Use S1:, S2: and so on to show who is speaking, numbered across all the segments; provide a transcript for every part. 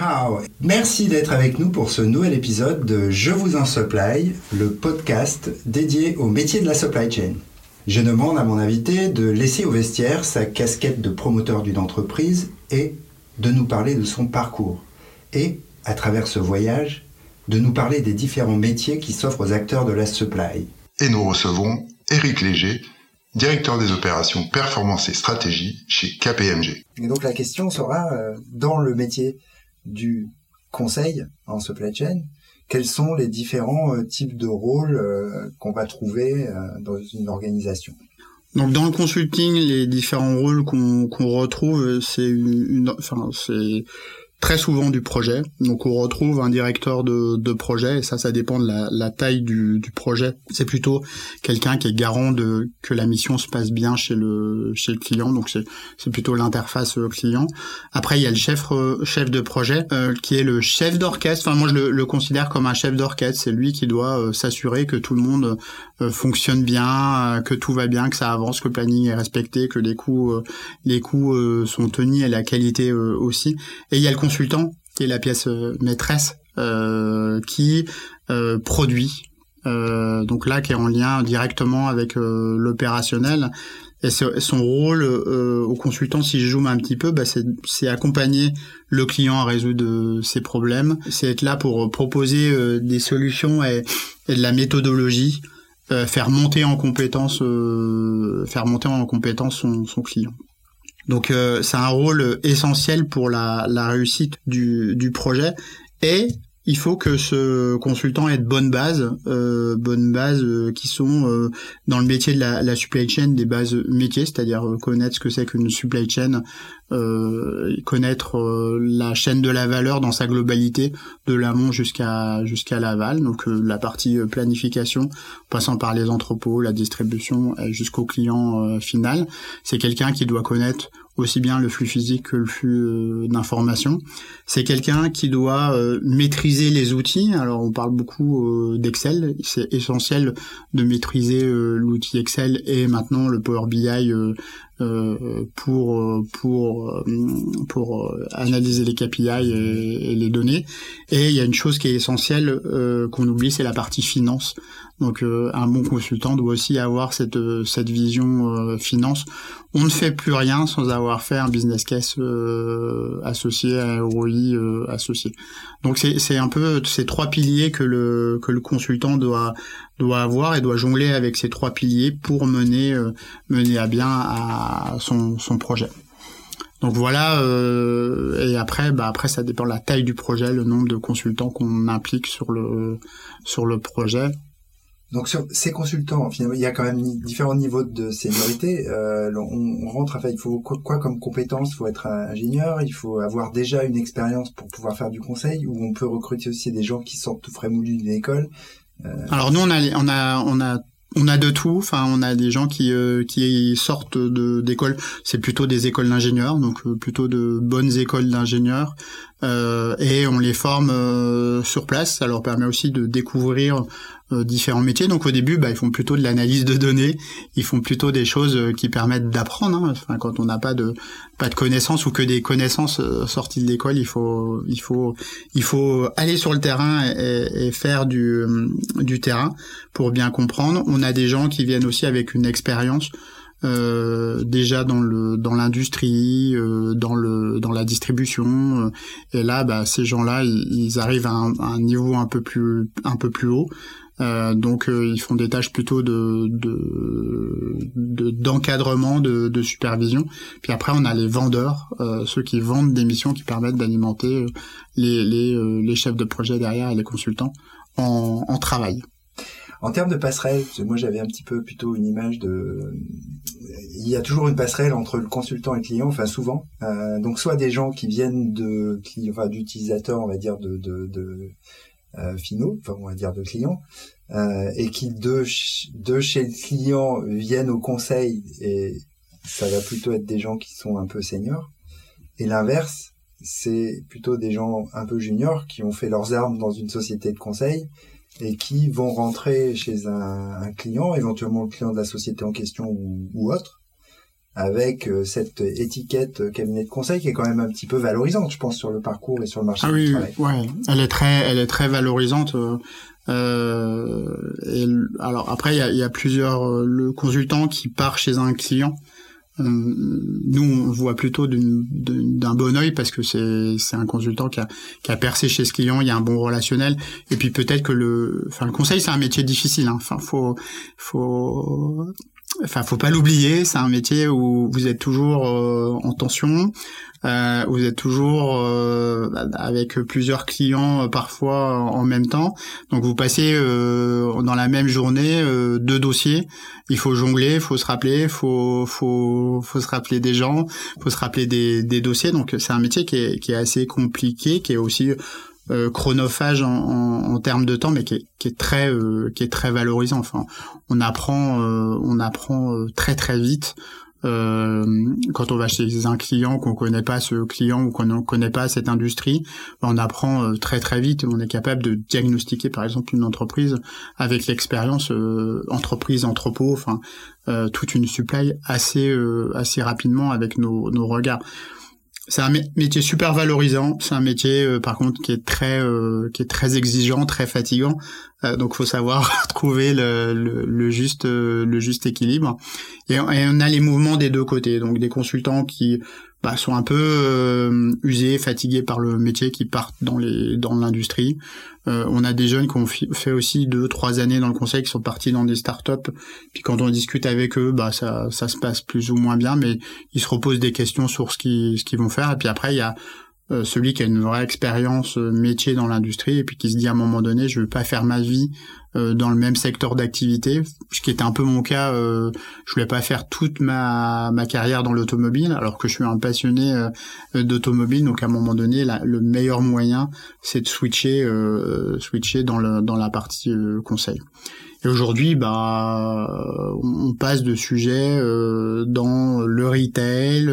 S1: Hao. Merci d'être avec nous pour ce nouvel épisode de Je vous en supply, le podcast dédié au métier de la supply chain. Je demande à mon invité de laisser au vestiaire sa casquette de promoteur d'une entreprise et de nous parler de son parcours. Et, à travers ce voyage, de nous parler des différents métiers qui s'offrent aux acteurs de la supply.
S2: Et nous recevons Éric Léger, directeur des opérations performance et stratégie chez KPMG.
S1: Et donc la question sera, euh, dans le métier du conseil en supply chain, quels sont les différents euh, types de rôles euh, qu'on va trouver dans une organisation?
S3: Donc dans le consulting, les différents rôles qu'on retrouve, c'est une, c'est très souvent du projet. Donc on retrouve un directeur de, de projet et ça, ça dépend de la, la taille du, du projet. C'est plutôt quelqu'un qui est garant de que la mission se passe bien chez le chez le client. Donc c'est c'est plutôt l'interface euh, client. Après il y a le chef euh, chef de projet euh, qui est le chef d'orchestre. Enfin moi je le, le, considère comme un chef d'orchestre. C'est lui qui doit s'assurer que tout le monde fonctionne bien, que tout va bien, que ça avance, que le planning est respecté, que les coûts les coûts sont tenus et la qualité aussi. Et il y a le consultant, qui est la pièce euh, maîtresse, euh, qui euh, produit. donc là, qui est en lien directement avec l'opérationnel. Et son rôle au consultant, si je zoome un petit peu, bah c'est accompagner le client à résoudre ses problèmes. C'est être là pour proposer des solutions et, de la méthodologie, faire monter en compétence, faire monter en compétence son client. Donc euh, c'est un rôle essentiel pour la, réussite du, du projet et il faut que ce consultant ait de bonnes bases, euh, bonnes bases euh, qui sont euh, dans le métier de la, la, supply chain, des bases métiers, c'est-à-dire connaître ce que c'est qu'une supply chain, connaître la chaîne de la valeur dans sa globalité, de l'amont jusqu'à jusqu'à l'aval, donc la partie planification, passant par les entrepôts, la distribution jusqu'au client final. C'est quelqu'un qui doit connaître aussi bien le flux physique que le flux euh, d'informations. C'est quelqu'un qui doit euh, maîtriser les outils. Alors on parle beaucoup euh, d'Excel, c'est essentiel de maîtriser l'outil Excel et maintenant le Power BI pour pour pour analyser les KPI et, les données. Et il y a une chose qui est essentielle qu'on oublie, c'est la partie finance. Donc un bon consultant doit aussi avoir cette cette vision finance. On ne fait plus rien sans avoir fait un business case euh, associé à un ROI euh, associé. Donc c'est un peu ces trois piliers que le que le consultant doit doit avoir et doit jongler avec ces trois piliers pour mener euh, mener à bien son son projet. Donc voilà, et après, bah après ça dépend de la taille du projet, le nombre de consultants qu'on implique sur le sur le projet.
S1: Donc sur ces consultants, finalement, il y a quand même différents niveaux de seniorité. Euh, on, rentre, enfin, il faut quoi, comme compétence? Il faut être ingénieur, il faut avoir déjà une expérience pour pouvoir faire du conseil, ou on peut recruter aussi des gens qui sortent tout frais moulus d'une école?
S3: Euh... Alors nous, on a, on a, on a on a de tout. Enfin, on a des gens qui euh, qui sortent de d'écoles. C'est plutôt des écoles d'ingénieurs, donc euh, plutôt de bonnes écoles d'ingénieurs. Euh, et on les forme sur place. Ça leur permet aussi de découvrir euh, différents métiers. Donc au début, bah, ils font plutôt de l'analyse de données, ils font plutôt des choses euh, qui permettent d'apprendre. Hein. Enfin, quand on n'a pas de pas de connaissances ou que des connaissances euh, sorties de l'école, il faut il faut il faut aller sur le terrain et, et, faire du du terrain pour bien comprendre. On a des gens qui viennent aussi avec une expérience. Euh, déjà dans le dans l'industrie, euh, dans le dans la distribution. et là, bah, ces gens-là, ils, arrivent à un, niveau un peu plus un peu plus haut. Euh, donc euh, ils font des tâches plutôt de d'encadrement, de, de, supervision. Puis après on a les vendeurs, euh, ceux qui vendent des missions qui permettent d'alimenter les, les, les, chefs de projet derrière et les consultants en, en travail.
S1: En termes de passerelle, moi j'avais un petit peu plutôt une image de, il y a toujours une passerelle entre le consultant et le client, enfin souvent. donc soit des gens qui viennent de, enfin d'utilisateurs, on va dire de, de, de euh, finaux, enfin on va dire de clients, euh, et qui de, de chez le client viennent au conseil et ça va plutôt être des gens qui sont un peu seniors. Et l'inverse, c'est plutôt des gens un peu juniors qui ont fait leurs armes dans une société de conseil et qui vont rentrer chez un, client, éventuellement le client de la société en question ou, ou autre, avec cette étiquette cabinet de conseil qui est quand même un petit peu valorisante, je pense, sur le parcours et sur le marché
S3: ah
S1: du
S3: oui,
S1: travail.
S3: Ouais, elle est très, elle est très valorisante. Euh, et alors après, il y a, y a, plusieurs le consultant qui part chez un client nous, on voit plutôt d'un bon oeil parce que c'est un consultant qui a, qui a percé chez ce client, il y a un bon relationnel. Et puis peut-être que le, enfin, le conseil, c'est un métier difficile. Hein. Enfin, faut, faut, enfin, faut pas l'oublier. C'est un métier où vous êtes toujours euh, en tension. Euh, vous êtes toujours euh, avec plusieurs clients euh, parfois en même temps. Donc vous passez euh, dans la même journée euh, deux dossiers. Il faut jongler, il faut se rappeler, faut faut faut se rappeler des gens, faut se rappeler des, des dossiers. Donc c'est un métier qui est, qui est assez compliqué, qui est aussi chronophage en, termes de temps, mais qui est, très qui est très valorisant. Enfin, on apprend on apprend très très vite. Euh, quand on va chez un client qu'on connaît pas ce client ou qu'on ne connaît pas cette industrie, on apprend euh, très très vite. On est capable de diagnostiquer par exemple une entreprise avec l'expérience euh, entreprise entrepôt, enfin toute une supply assez assez rapidement avec nos, nos regards c'est un métier super valorisant. C'est un métier, euh, par contre, qui est très, euh, qui est très exigeant, très fatigant. Euh, donc, faut savoir trouver le, le, juste, le juste équilibre. Et, et, on a les mouvements des deux côtés. Donc, des consultants qui bah, sont un peu euh, usés, fatigués par le métier, qui partent dans les dans l'industrie. Euh, on a des jeunes qui ont fait aussi deux, trois années dans le conseil, qui sont partis dans des startups. Puis quand on discute avec eux, bah ça ça se passe plus ou moins bien, mais ils se reposent des questions sur ce qu'ils ce qu'ils vont faire. Et puis après, il y a euh, celui qui a une vraie expérience euh, métier dans l'industrie et puis qui se dit à un moment donné je veux pas faire ma vie euh, dans le même secteur d'activité ce qui était un peu mon cas je voulais pas faire toute ma ma carrière dans l'automobile alors que je suis un passionné d'automobile. Donc à un moment donné le meilleur moyen c'est de switcher switcher dans le dans la partie conseil et aujourd'hui, bah, on passe de sujets euh, dans le retail,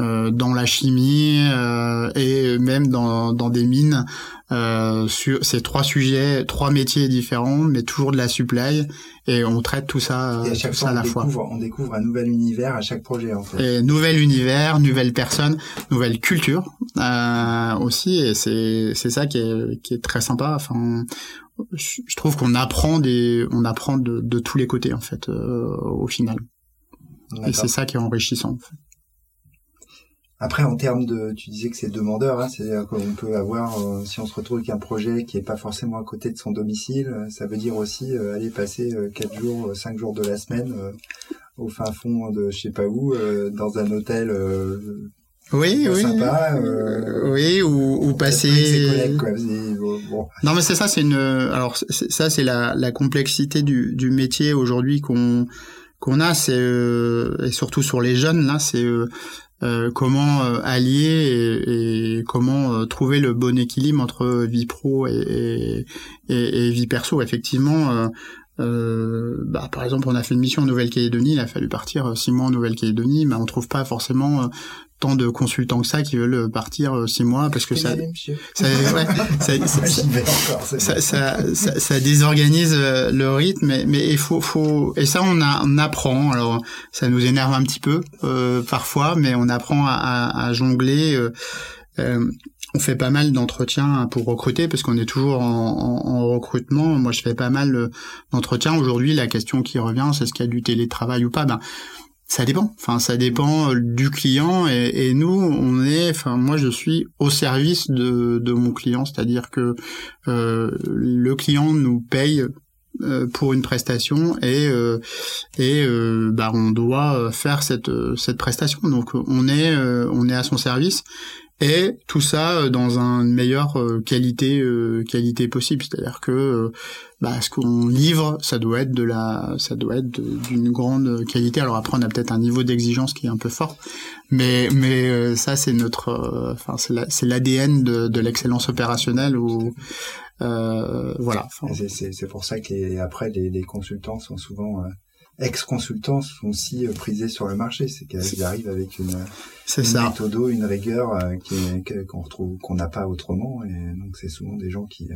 S3: euh, dans la chimie euh, et même dans, dans des mines euh, sur ces trois sujets, trois métiers différents, mais toujours de la supply et on traite tout ça,
S1: et à, chaque fois, à la fois. On découvre un nouvel univers à chaque projet en fait.
S3: Et nouvel univers, nouvelle personne, nouvelle culture euh, aussi et c'est c'est ça qui est qui est très sympa. Enfin, je trouve qu'on apprend des, on apprend de, de tous les côtés en fait euh, au final. Et c'est ça qui est enrichissant. En fait.
S1: Après, en termes de, tu disais que c'est demandeur, hein, c'est-à-dire qu'on peut avoir, euh, si on se retrouve avec un projet qui est pas forcément à côté de son domicile, euh, ça veut dire aussi aller passer quatre jours, cinq jours de la semaine au fin fond de je sais pas où, dans un hôtel
S3: oui, oui,
S1: sympa, euh,
S3: oui, ou, ou passer. Non, mais c'est ça, c'est une. Alors ça, c'est la, la complexité du, du métier aujourd'hui qu'on qu'on a, c'est euh, et surtout sur les jeunes là, c'est euh, euh comment allier et, et comment trouver le bon équilibre entre vie pro et, et, et vie perso. Effectivement, euh, bah, par exemple, on a fait une mission en Nouvelle-Calédonie, il a fallu partir six mois en Nouvelle-Calédonie, mais on trouve pas forcément tant de consultants que ça qui veulent partir euh, six mois parce que ça ça, ouais, ça, ça, ça, ça, désorganise euh, le rythme mais, mais il faut, faut et ça on, a, on apprend alors ça nous énerve un petit peu euh, parfois mais on apprend à, à, jongler euh, on fait pas mal d'entretiens pour recruter parce qu'on est toujours en, en, en, recrutement. Moi, je fais pas mal d'entretiens. Aujourd'hui, la question qui revient, c'est est-ce qu'il y a du télétravail ou pas? Ben, ça dépend. Enfin, ça dépend euh, du client et, nous, on est. Enfin, moi, je suis au service de, de mon client, c'est-à-dire que euh, le client nous paye euh, pour une prestation et euh, et euh, bah on doit faire cette cette prestation. Donc, on est on est à son service et tout ça dans une meilleure qualité qualité possible c'est-à-dire que bah, ce qu'on livre, ça doit être de la, ça doit être d'une grande qualité. Alors après, on a peut-être un niveau d'exigence qui est un peu fort, mais mais euh, ça c'est notre, euh, enfin c'est l'ADN de, de l'excellence opérationnelle ou euh, voilà.
S1: C'est pour ça que les, après les, les, consultants sont souvent euh, ex-consultants sont aussi prisés sur le marché, c'est qu'ils arrivent avec une, une méthode, une rigueur qu'on retrouve qu'on n'a pas autrement, et donc c'est souvent des gens qui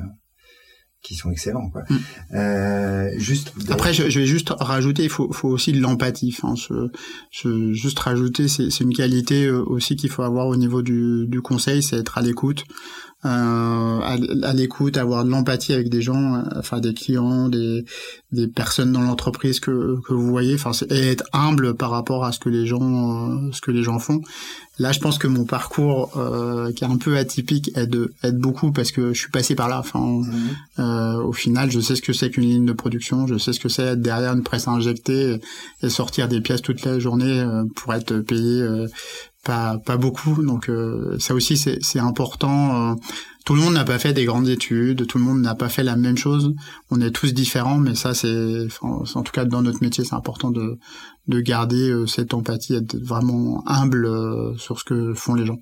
S1: qui sont excellents quoi. Mm. Euh, juste
S3: après je, je, vais juste rajouter il faut, faut aussi de l'empathie je, je, juste rajouter c'est une qualité euh, aussi qu'il faut avoir au niveau du, du conseil c'est être à l'écoute euh, à, à l'écoute, avoir de l'empathie avec des gens, euh, enfin des clients, des, des personnes dans l'entreprise que, que vous voyez, enfin et être humble par rapport à ce que les gens euh, ce que les gens font. Là, je pense que mon parcours euh, qui est un peu atypique aide aide beaucoup parce que je suis passé par là. Enfin, mmh. au final, je sais ce que c'est qu'une ligne de production, je sais ce que c'est être derrière une presse injectée et sortir des pièces toute la journée pour être payé pas beaucoup. Donc euh, ça aussi c'est important euh, tout le monde n'a pas fait des grandes études tout le monde n'a pas fait la même chose. On est tous différents mais ça c'est en tout cas dans notre métier c'est important de de garder euh, cette empathie être vraiment humble sur ce que font les gens